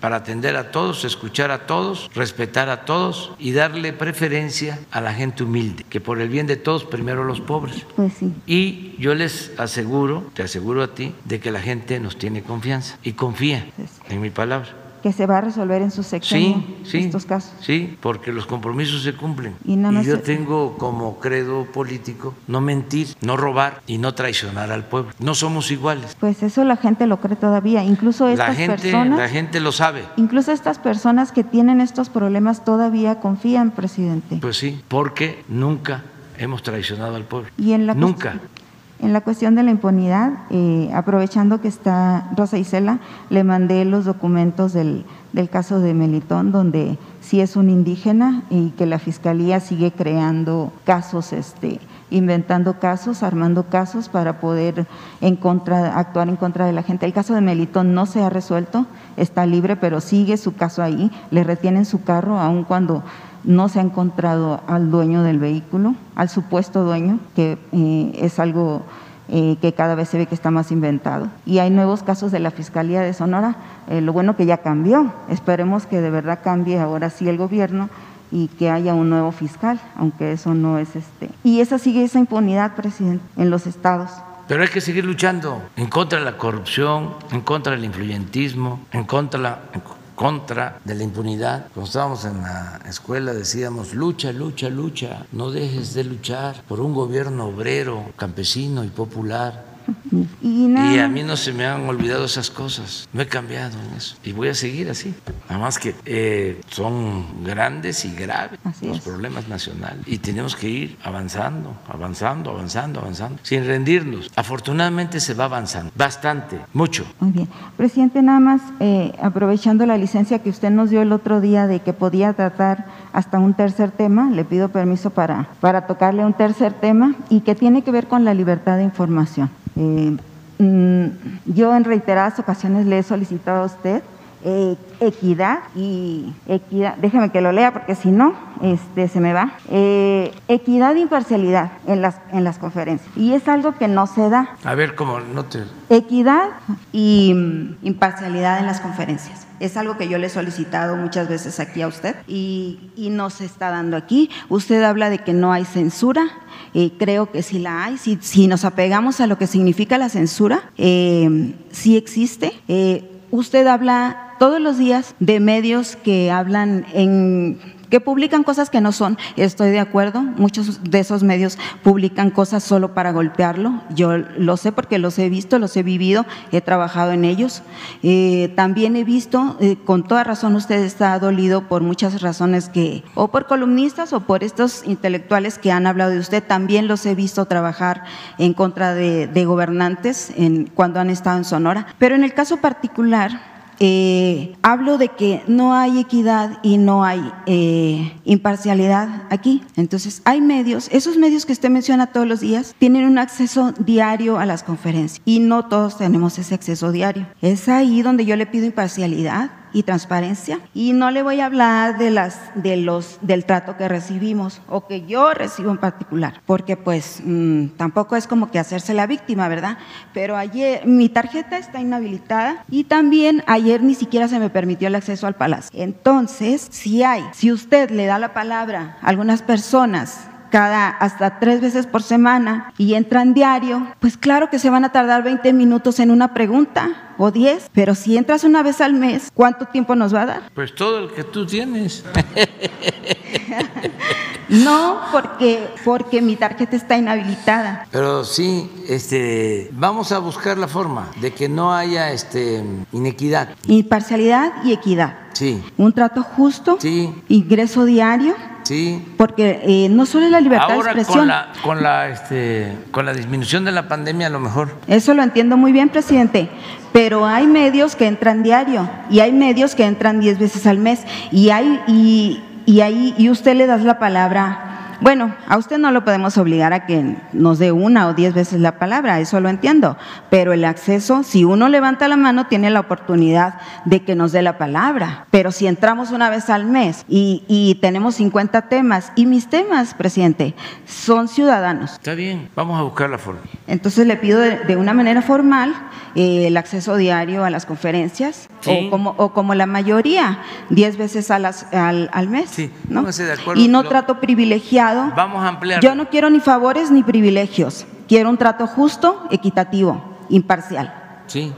para atender a todos, escuchar a todos, respetar a todos y darle preferencia a la gente humilde, que por el bien de todos, primero los pobres. Pues sí. Y yo les aseguro, te aseguro a ti, de que la gente nos tiene confianza y confía en mi palabra que se va a resolver en su sexenio estos casos. Sí, porque los compromisos se cumplen. Y, yo tengo como credo político no mentir, no robar y no traicionar al pueblo. No somos iguales. Pues eso la gente lo cree todavía, incluso estas la gente, personas. La gente lo sabe. Incluso estas personas que tienen estos problemas todavía confían, presidente. Pues sí, porque nunca hemos traicionado al pueblo. Y en la nunca. En la cuestión de la impunidad, eh, aprovechando que está Rosa Isela, le mandé los documentos del, del caso de Melitón, donde sí es un indígena y que la fiscalía sigue creando casos, este, inventando casos, armando casos para poder en contra, actuar en contra de la gente. El caso de Melitón no se ha resuelto, está libre, pero sigue su caso ahí, le retienen su carro, aun cuando no se ha encontrado al dueño del vehículo, al supuesto dueño, que eh, es algo eh, que cada vez se ve que está más inventado. Y hay nuevos casos de la Fiscalía de Sonora. Eh, lo bueno que ya cambió. Esperemos que de verdad cambie ahora sí el gobierno y que haya un nuevo fiscal, aunque eso no es este. Y esa sigue esa impunidad, presidente, en los estados. Pero hay que seguir luchando en contra de la corrupción, en contra del influyentismo, en contra la contra de la impunidad. Cuando estábamos en la escuela decíamos, lucha, lucha, lucha, no dejes de luchar por un gobierno obrero, campesino y popular y, a mí no se me han olvidado esas cosas. No he cambiado en eso. Y voy a seguir así. Nada más que eh, son grandes y graves los problemas nacionales. Y tenemos que ir avanzando, avanzando, avanzando, avanzando, sin rendirnos. Afortunadamente se va avanzando. Bastante, mucho. Muy bien. Presidente, nada más eh, aprovechando la licencia que usted nos dio el otro día de que podía tratar hasta un tercer tema, le pido permiso para, para tocarle un tercer tema y que tiene que ver con la libertad de información. Eh, mm, yo en reiteradas ocasiones le he solicitado a usted eh, equidad y equidad, déjeme que lo lea porque si no, este, se me va, eh, equidad e imparcialidad en las, en las conferencias. Y es algo que no se da. A ver, ¿cómo no te...? Equidad y mm, imparcialidad en las conferencias. Es algo que yo le he solicitado muchas veces aquí a usted y, y no se está dando aquí. Usted habla de que no hay censura. Creo que sí la hay. Si, si, nos apegamos a lo que significa la censura, eh, sí existe. Eh, usted habla todos los días de medios que hablan en que publican cosas que no son, estoy de acuerdo, muchos de esos medios publican cosas solo para golpearlo, yo lo sé porque los he visto, los he vivido, he trabajado en ellos. Eh, también he visto, eh, con toda razón usted está dolido por muchas razones que, o por columnistas o por estos intelectuales que han hablado de usted, también los he visto trabajar en contra de, gobernantes en, cuando han estado en Sonora. Pero en el caso particular, eh, hablo de que no hay equidad y no hay eh, imparcialidad aquí. Entonces, hay medios, esos medios que usted menciona todos los días, tienen un acceso diario a las conferencias y no todos tenemos ese acceso diario. Es ahí donde yo le pido imparcialidad y transparencia. Y no le voy a hablar de las, de los, del trato que recibimos o que yo recibo en particular, porque pues mm, tampoco es como que hacerse la víctima, ¿verdad? Pero ayer mi tarjeta está inhabilitada y también ayer ni siquiera se me permitió el acceso al palacio. Entonces, si hay, si usted le da la palabra a algunas personas cada hasta tres veces por semana y entran diario, pues claro que se van a tardar 20 minutos en una pregunta o 10, pero si entras una vez al mes, ¿cuánto tiempo nos va a dar? Pues todo el que tú tienes. no, porque, porque mi tarjeta está inhabilitada. Pero sí, este, vamos a buscar la forma de que no haya este, inequidad. Imparcialidad y equidad. Sí. Un trato justo. Sí. Ingreso diario Sí. Porque eh, no solo es la libertad de expresión. Con la, con, la, este, con la disminución de la pandemia, a lo mejor. Eso lo entiendo muy bien, presidente. Pero hay medios que entran diario y hay medios que entran diez veces al mes y hay y, y ahí y usted le das la palabra bueno, a usted no lo podemos obligar a que nos dé una o diez veces la palabra, eso lo entiendo, pero el acceso, si uno levanta la mano, tiene la oportunidad de que nos dé la palabra. Pero si entramos una vez al mes y, tenemos 50 temas, y mis temas, presidente, son ciudadanos. Está bien, vamos a buscar la forma. Entonces le pido de, una manera formal eh, el acceso diario a las conferencias o, como, o como la mayoría, 10 veces a las, al, al, mes. Sí, ¿no? de acuerdo. Y no trato privilegiado. Vamos a ampliar. Yo no quiero ni favores ni privilegios. Quiero un trato justo, equitativo, imparcial. Sí.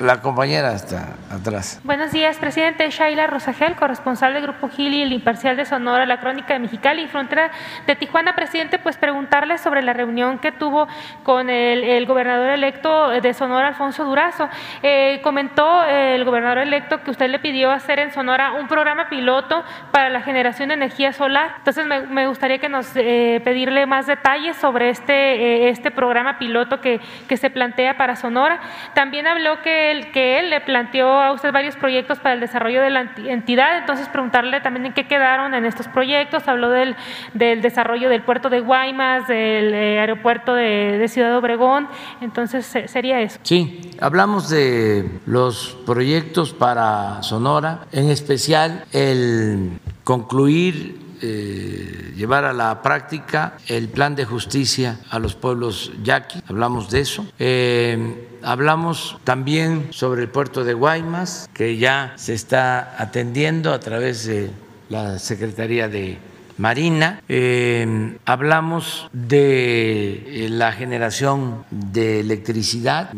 La compañera está atrás. Buenos días, presidente. Shaila Rosagel, corresponsal del Grupo Gili, el imparcial de Sonora, la Crónica de Mexicali y Frontera de Tijuana. Presidente, pues preguntarle sobre la reunión que tuvo con el, gobernador electo de Sonora, Alfonso Durazo. Eh, comentó el gobernador electo que usted le pidió hacer en Sonora un programa piloto para la generación de energía solar. Entonces, me, gustaría que nos eh, pedirle más detalles sobre este, eh, este programa piloto que, que se plantea para Sonora. También habló que él le planteó a usted varios proyectos para el desarrollo de la entidad, entonces preguntarle también en qué quedaron en estos proyectos, habló del, del desarrollo del puerto de Guaymas, del eh, aeropuerto de, de, Ciudad Obregón, entonces sería eso. Sí, hablamos de los proyectos para Sonora, en especial el concluir eh, llevar a la práctica el plan de justicia a los pueblos yaqui, hablamos de eso. Eh, hablamos también sobre el puerto de Guaymas, que ya se está atendiendo a través de la Secretaría de Marina. Eh, hablamos de la generación de electricidad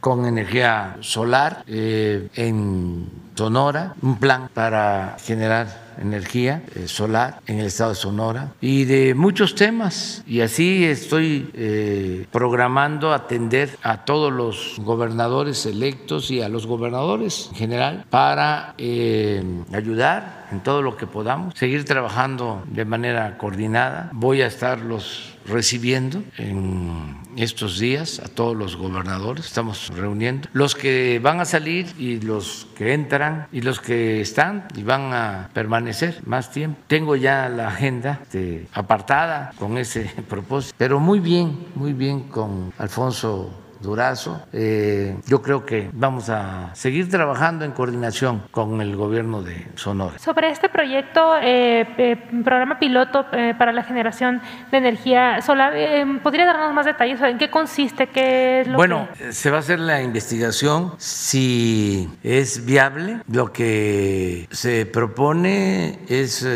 con energía solar en Sonora, un plan para generar energía eh, solar en el estado de Sonora y de muchos temas. Y así estoy eh, programando atender a todos los gobernadores electos y a los gobernadores en general para eh, ayudar en todo lo que podamos, seguir trabajando de manera coordinada. Voy a estar los recibiendo en estos días a todos los gobernadores, estamos reuniendo, los que van a salir y los que entran y los que están y van a permanecer más tiempo. Tengo ya la agenda este, apartada con ese propósito, pero muy bien, muy bien con Alfonso Durazo. Eh, yo creo que vamos a seguir trabajando en coordinación con el gobierno de Sonora. Sobre este proyecto, eh, eh, programa piloto para la generación de energía solar, ¿podría darnos más detalles? ¿En qué consiste? ¿Qué es lo bueno, se va a hacer la investigación si es viable. Lo que se propone es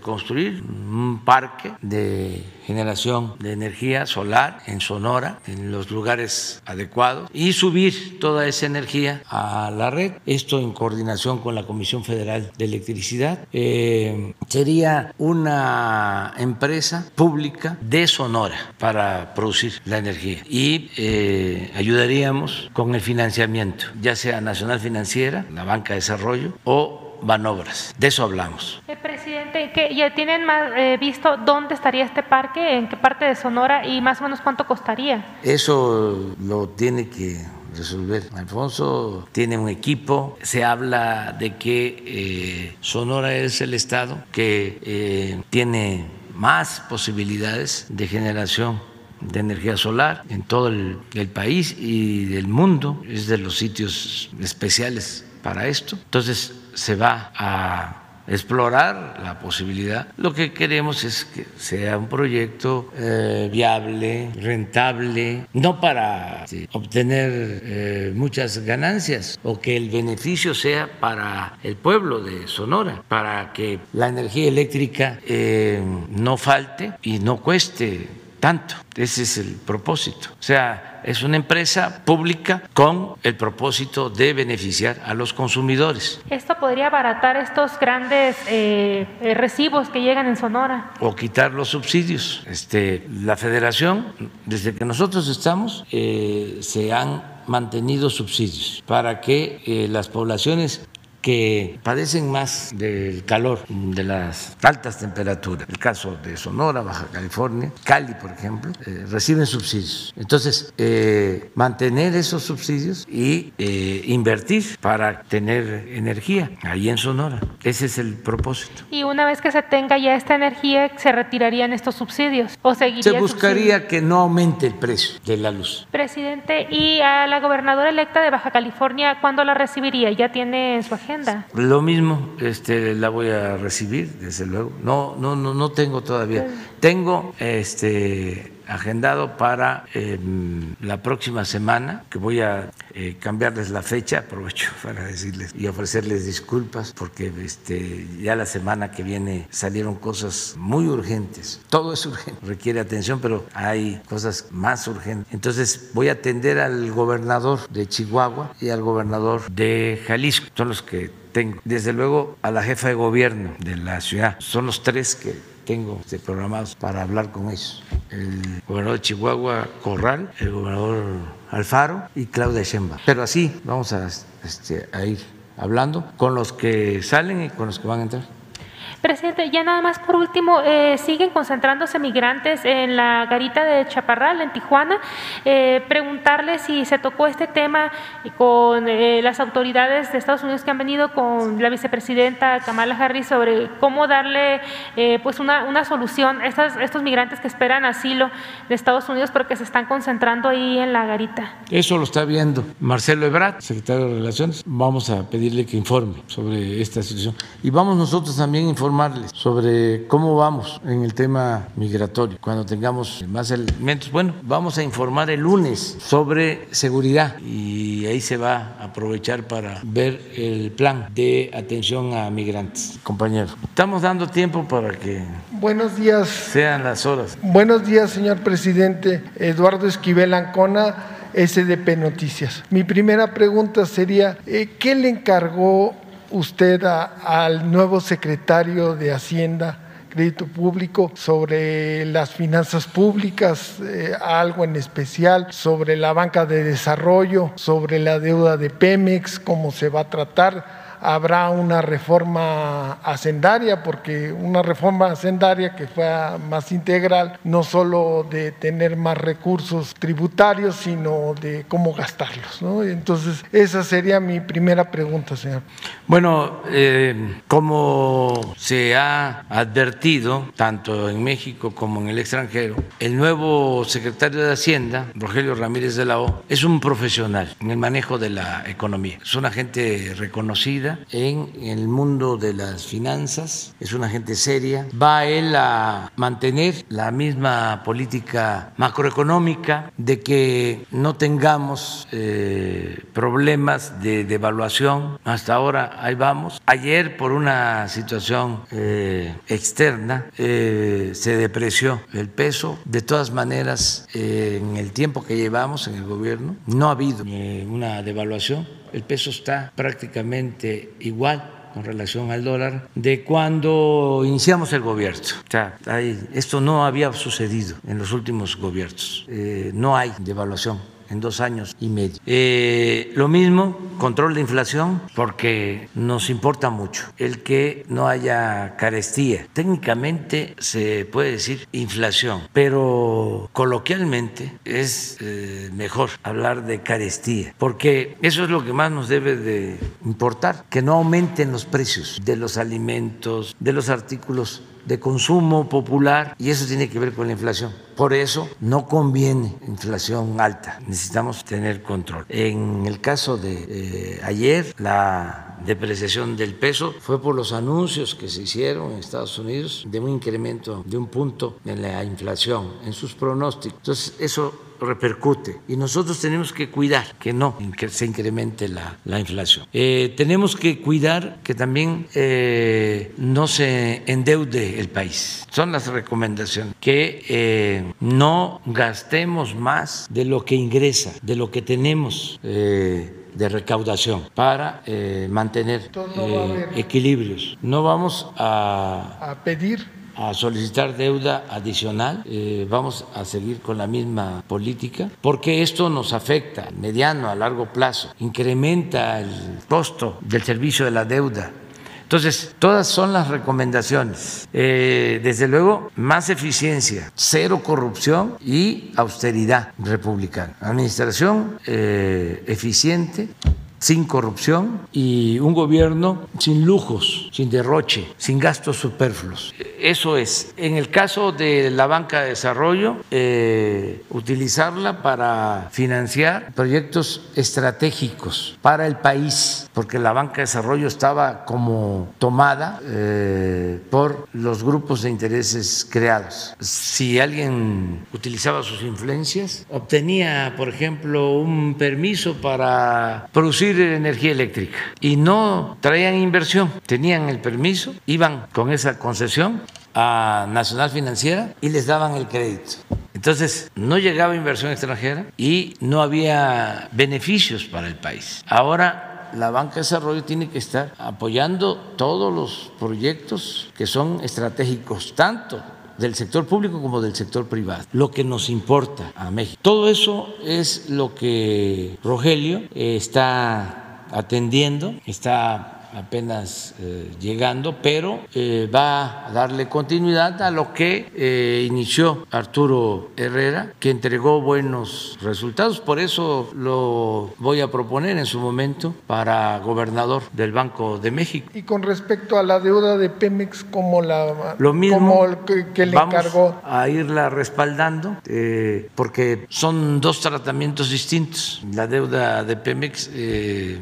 construir un parque de generación de energía solar en Sonora, en los lugares adecuados, y subir toda esa energía a la red. Esto en coordinación con la Comisión Federal de Electricidad. Eh, sería una empresa pública de Sonora para producir la energía y eh, ayudaríamos con el financiamiento, ya sea Nacional Financiera, la Banca de Desarrollo o De eso hablamos. Eh, presidente, ¿ya tienen más, eh, visto dónde estaría este parque, en qué parte de Sonora y más o menos cuánto costaría? Eso lo tiene que resolver. Alfonso tiene un equipo, se habla de que eh, Sonora es el estado que tiene más posibilidades de generación de energía solar en todo el, el país y del mundo, es de los sitios especiales para esto. Entonces, se va a explorar la posibilidad. Lo que queremos es que sea un proyecto eh, viable, rentable, no para obtener eh, muchas ganancias o que el beneficio sea para el pueblo de Sonora, para que la energía eléctrica eh, no falte y no cueste tanto. Ese es el propósito. O sea, es una empresa pública con el propósito de beneficiar a los consumidores. ¿Esto podría abaratar estos grandes eh, eh, recibos que llegan en Sonora? O quitar los subsidios. Este, la federación, desde que nosotros estamos, eh, se han mantenido subsidios para que las poblaciones que padecen más del calor, de las altas temperaturas. El caso de Sonora, Baja California, Cali, por ejemplo, eh, reciben subsidios. Entonces, eh, mantener esos subsidios y eh, invertir para tener energía ahí en Sonora. Ese es el propósito. Y una vez que se tenga ya esta energía, ¿se retirarían estos subsidios o seguiría Se buscaría que no aumente el precio de la luz. Presidente, ¿y a la gobernadora electa de Baja California cuándo la recibiría? ¿Ya tiene su agenda? Lo mismo, este, la voy a recibir, desde luego. No, no, no, no tengo todavía. Tengo este agendado para em, la próxima semana, que voy a eh, cambiarles la fecha, aprovecho para decirles y ofrecerles disculpas, porque este, ya la semana que viene salieron cosas muy urgentes. Todo es urgente, requiere atención, pero hay cosas más urgentes. Entonces voy a atender al gobernador de Chihuahua y al gobernador de Jalisco, son los que tengo. Desde luego a la jefa de gobierno de la ciudad, son los tres que tengo programados para hablar con ellos. El gobernador de Chihuahua, Corral, el gobernador Alfaro y Claudia Sheinbaum. Pero así vamos a, este, a ir hablando con los que salen y con los que van a entrar. Presidente, ya nada más por último, eh, siguen concentrándose migrantes en la garita de Chaparral, en Tijuana. Eh, preguntarle si se tocó este tema con eh, las autoridades de Estados Unidos que han venido con la vicepresidenta Kamala Harris sobre cómo darle pues una, una solución a estos, estos migrantes que esperan asilo de Estados Unidos porque se están concentrando ahí en la garita. Eso lo está viendo Marcelo Ebrard, secretario de Relaciones. Vamos a pedirle que informe sobre esta situación. Y vamos nosotros también a informar sobre cómo vamos en el tema migratorio. Cuando tengamos más elementos, bueno, vamos a informar el lunes sobre seguridad y ahí se va a aprovechar para ver el plan de atención a migrantes. Compañero, estamos dando tiempo para que Buenos días. Sean las horas. Buenos días, señor presidente. Eduardo Esquivel Ancona, SDP Noticias. Mi primera pregunta sería, eh, ¿qué le encargó usted al nuevo secretario de Hacienda, Crédito Público, sobre las finanzas públicas, eh, algo en especial, sobre la banca de desarrollo, sobre la deuda de Pemex, cómo se va a tratar habrá una reforma hacendaria, porque una reforma hacendaria que fuera más integral, no solo de tener más recursos tributarios, sino de cómo gastarlos. Entonces, esa sería mi primera pregunta, señor. Bueno, eh, como se ha advertido, tanto en México como en el extranjero, el nuevo secretario de Hacienda, Rogelio Ramírez de la O, es un profesional en el manejo de la economía. Es una gente reconocida en el mundo de las finanzas, es una gente seria. Va él a mantener la misma política macroeconómica de que no tengamos eh, problemas de devaluación. Hasta ahora ahí vamos. Ayer por una situación eh, externa eh, se depreció el peso. De todas maneras, en el tiempo que llevamos en el gobierno no ha habido una devaluación el peso está prácticamente igual con relación al dólar de cuando iniciamos el gobierno. O sea, esto no había sucedido en los últimos gobiernos. Eh, no hay devaluación en dos años y medio. Eh, lo mismo, control de inflación, porque nos importa mucho el que no haya carestía. Técnicamente se puede decir inflación, pero coloquialmente es eh, mejor hablar de carestía, porque eso es lo que más nos debe de importar, que no aumenten los precios de los alimentos, de los artículos de consumo popular y eso tiene que ver con la inflación. Por eso no conviene inflación alta, necesitamos tener control. En el caso de eh, ayer, la depreciación del peso fue por los anuncios que se hicieron en Estados Unidos de un incremento de un punto en la inflación, en sus pronósticos. Entonces, eso repercute y nosotros tenemos que cuidar que no que se incremente la, la inflación. Eh, tenemos que cuidar que también eh, no se endeude el país. Son las recomendaciones, que eh, no gastemos más de lo que ingresa, de lo que tenemos de recaudación para mantener equilibrios. No vamos a, a pedir a solicitar deuda adicional, eh, vamos a seguir con la misma política, porque esto nos afecta a mediano, a largo plazo, incrementa el costo del servicio de la deuda. Entonces, todas son las recomendaciones. Eh, desde luego, más eficiencia, cero corrupción y austeridad republicana. Administración eh, eficiente sin corrupción y un gobierno sin lujos, sin derroche, sin gastos superfluos. Eso es. En el caso de la banca de desarrollo, eh, utilizarla para financiar proyectos estratégicos para el país porque la banca de desarrollo estaba como tomada eh, por los grupos de intereses creados. Si alguien utilizaba sus influencias, obtenía, por ejemplo, un permiso para producir energía eléctrica y no traían inversión, tenían el permiso, iban con esa concesión a Nacional Financiera y les daban el crédito. Entonces, no llegaba inversión extranjera y no había beneficios para el país. Ahora la banca de desarrollo tiene que estar apoyando todos los proyectos que son estratégicos, tanto del sector público como del sector privado, lo que nos importa a México. Todo eso es lo que Rogelio está atendiendo, está apenas eh, llegando, pero eh, va a darle continuidad a lo que eh, inició Arturo Herrera, que entregó buenos resultados. Por eso lo voy a proponer en su momento para gobernador del Banco de México. Y con respecto a la deuda de Pemex, ¿cómo la lo mismo que, le vamos encargó? a irla respaldando porque son dos tratamientos distintos. La deuda de Pemex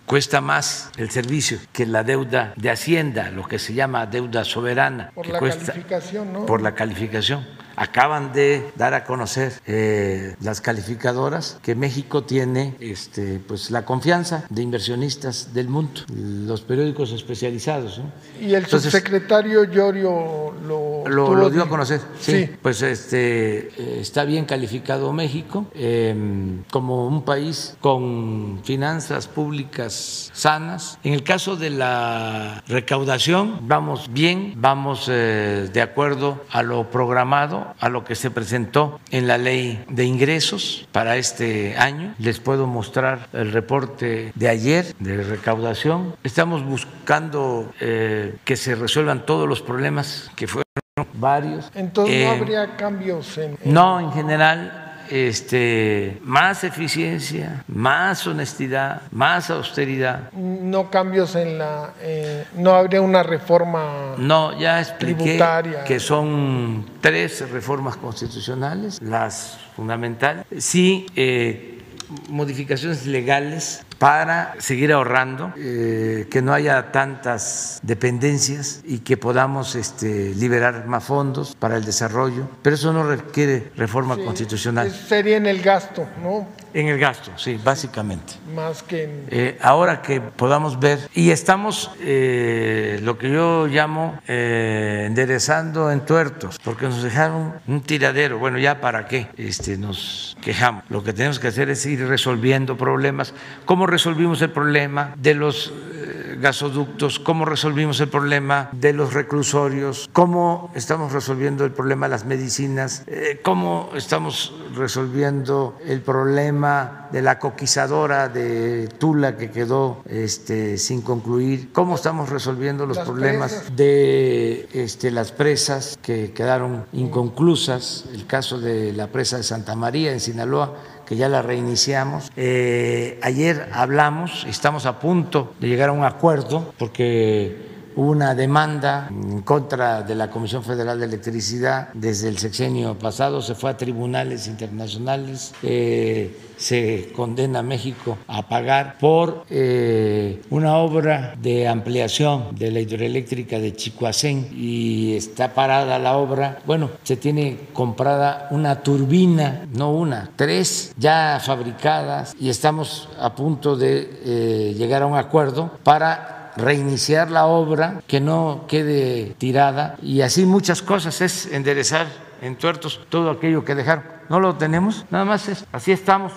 cuesta más el servicio que la deuda de Hacienda, lo que se llama deuda soberana. Por la cuesta, calificación, ¿no? Por la calificación. Acaban de dar a conocer eh, las calificadoras que México tiene este, pues, la confianza de inversionistas del mundo, los periódicos especializados. ¿no? Y el Entonces, subsecretario Llorio lo, lo, dio a conocer. Sí, Sí. pues este eh, está bien calificado México eh, como un país con finanzas públicas sanas. En el caso de la recaudación, vamos bien, vamos eh, de acuerdo a lo programado, a lo que se presentó en la ley de ingresos para este año. Les puedo mostrar el reporte de ayer de recaudación. Estamos buscando eh, que se resuelvan todos los problemas que fueron varios. Entonces no Eh, habría cambios en... en- no, en general, este, más eficiencia, más honestidad, más austeridad. no cambios en la... eh, no habría una reforma... No, ya expliqué Tributaria. que son tres reformas constitucionales, las fundamentales. Sí, eh, modificaciones legales para seguir ahorrando, eh, que no haya tantas dependencias y que podamos este, liberar más fondos para el desarrollo, pero eso no requiere reforma Sí, constitucional. Sería en el gasto, ¿no? En el gasto, sí, básicamente. Más que en... Eh, ahora que podamos ver, y estamos eh, lo que yo llamo eh, enderezando en tuertos, porque nos dejaron un tiradero. Bueno, ya para qué este, nos quejamos. Lo que tenemos que hacer es ir resolviendo problemas. ¿Cómo resolvimos el problema de los gasoductos? ¿Cómo resolvimos el problema de los reclusorios? ¿Cómo estamos resolviendo el problema de las medicinas? Eh, ¿Cómo estamos resolviendo el problema de la coquizadora de Tula que quedó este, sin concluir? ¿Cómo estamos resolviendo los Las problemas presas. de este, las presas que quedaron inconclusas? El caso de la presa de Santa María en Sinaloa que ya la reiniciamos. Eh, ayer hablamos, estamos a punto de llegar a un acuerdo porque una demanda en contra de la Comisión Federal de Electricidad desde el sexenio pasado, se fue a tribunales internacionales, eh, se condena a México a pagar por eh, una obra de ampliación de la hidroeléctrica de Chicoacén y está parada la obra. Bueno, se tiene comprada una turbina, no una, tres ya fabricadas y estamos a punto de eh, llegar a un acuerdo para reiniciar la obra, que no quede tirada y así muchas cosas, es enderezar en tuertos todo aquello que dejaron. No lo tenemos, nada más es, así estamos.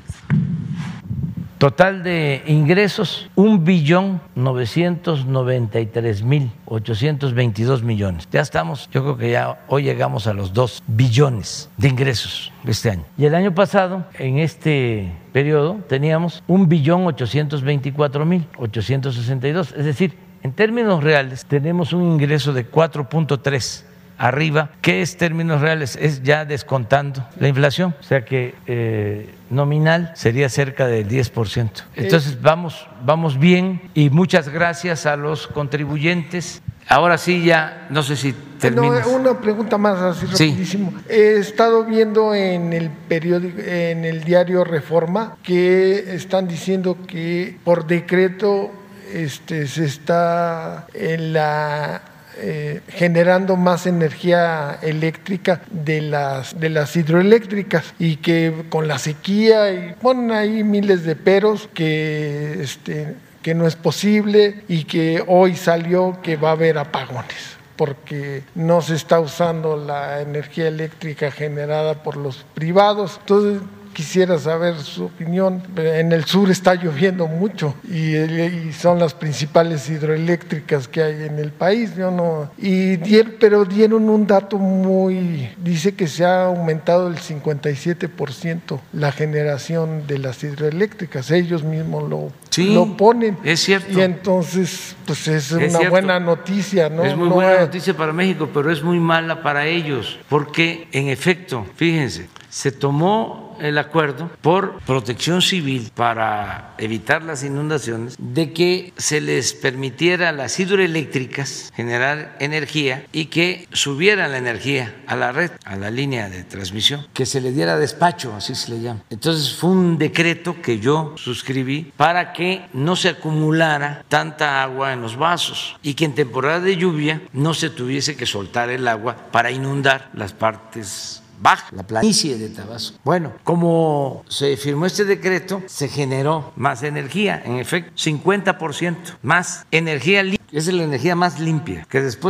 Total de ingresos, un billón 993 mil 822 millones. Ya estamos, yo creo que ya hoy llegamos a los dos billones de ingresos este año. Y el año pasado, en este periodo, teníamos un billón 824 mil 862. Es decir, en términos reales, tenemos un ingreso de 4.3 arriba. ¿Qué es términos reales? Es ya descontando la inflación, o sea que eh, nominal sería cerca del 10%. Entonces vamos, vamos bien y muchas gracias a los contribuyentes. Ahora sí ya, no sé si terminas. No, una pregunta más así Sí. rapidísimo. He estado viendo en el periódico, en el diario Reforma, que están diciendo que por decreto este, se está en la eh, generando más energía eléctrica de las, de las hidroeléctricas y que con la sequía y ponen ahí miles de peros que, este, que no es posible y que hoy salió que va a haber apagones porque no se está usando la energía eléctrica generada por los privados. Entonces, quisiera saber su opinión. En el sur está lloviendo mucho y, son las principales hidroeléctricas que hay en el país. Yo no, y pero dieron un dato muy, dice que se ha aumentado el 57% la generación de las hidroeléctricas. Ellos mismos lo, lo ponen. Es cierto. Y entonces, pues es, una buena noticia, ¿no? Es muy buena noticia para México, pero es muy mala para ellos, porque en efecto, fíjense, se tomó el acuerdo por protección civil para evitar las inundaciones de que se les permitiera a las hidroeléctricas generar energía y que subieran la energía a la red, a la línea de transmisión, que se le diera despacho, así se le llama. Entonces fue un decreto que yo suscribí para que no se acumulara tanta agua en los vasos y que en temporada de lluvia no se tuviese que soltar el agua para inundar las partes baja, la planicie de Tabasco. Bueno, como se firmó este decreto, se generó más energía, en efecto, 50% más energía limpia. Es la energía más limpia, que después